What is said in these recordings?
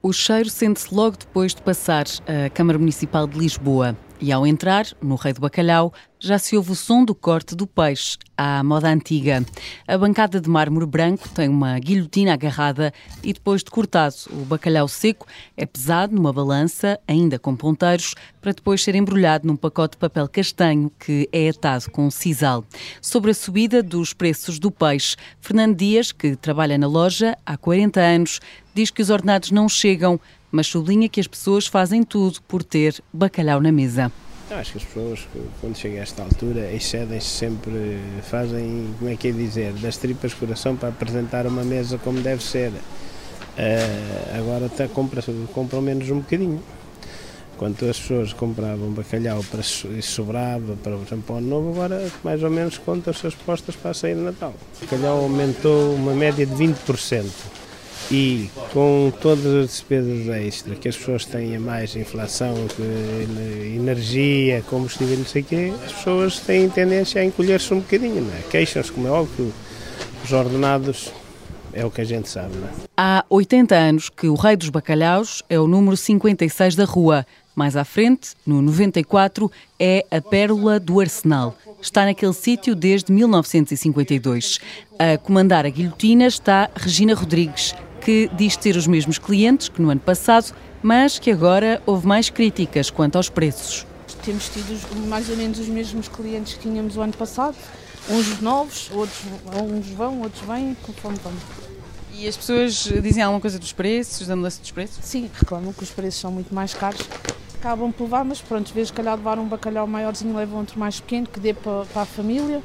O cheiro sente-se logo depois de passar a Câmara Municipal de Lisboa. E ao entrar, no Rei do Bacalhau, já se ouve o som do corte do peixe, à moda antiga. A bancada de mármore branco tem uma guilhotina agarrada e depois de cortado o bacalhau seco é pesado numa balança, ainda com ponteiros, para depois ser embrulhado num pacote de papel castanho que é atado com sisal. Sobre a subida dos preços do peixe, Fernando Dias, que trabalha na loja há 40 anos, diz que os ordenados não chegam mas sublinha que as pessoas fazem tudo por ter bacalhau na mesa. Acho que as pessoas, quando chegam a esta altura, excedem-se sempre, fazem, como é que é dizer, das tripas coração para apresentar uma mesa como deve ser. Uh, agora até compra, compram menos um bocadinho. Quando as pessoas compravam bacalhau para e sobrava para o ano novo, agora mais ou menos contam as suas postas para a sair de Natal. O bacalhau aumentou uma média de 20% e com todas as despesas extras que as pessoas têm a mais, inflação, energia, combustível, não sei o quê, as pessoas têm tendência a encolher-se um bocadinho, não é? Queixam-se, como é óbvio, os ordenados é o que a gente sabe, não é? Há 80 anos que o Rei dos Bacalhaus é o número 56 da rua. Mais à frente, no 94, é a Pérola do Arsenal. Está naquele sítio desde 1952. A comandar a guilhotina está Regina Rodrigues, que diz ter os mesmos clientes que no ano passado, mas que agora houve mais críticas quanto aos preços. Temos tido mais ou menos os mesmos clientes que tínhamos o ano passado, uns novos, outros uns vão, outros vêm, conforme vão. E as pessoas dizem alguma coisa dos preços, da mudança dos preços? Sim, reclamam que os preços são muito mais caros. Acabam por levar, mas pronto, vezes calhar levar um bacalhau maiorzinho, levam outro mais pequeno, que dê para, para a família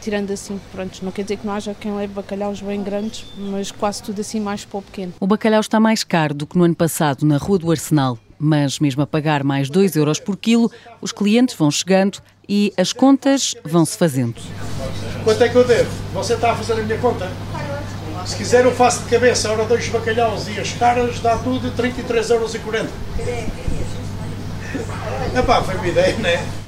tirando assim, pronto, não quer dizer que não haja quem leve bacalhaus bem grandes, mas quase tudo assim mais para o pequeno. O bacalhau está mais caro do que no ano passado na Rua do Arsenal, mas mesmo a pagar mais 2 euros por quilo, os clientes vão chegando e as contas vão-se fazendo. Quanto é que eu devo? Você está a fazer a minha conta? Se quiser eu faço de cabeça, hora dois bacalhaus e as caras dá tudo 33,40 euros. Epá, foi uma ideia, não é?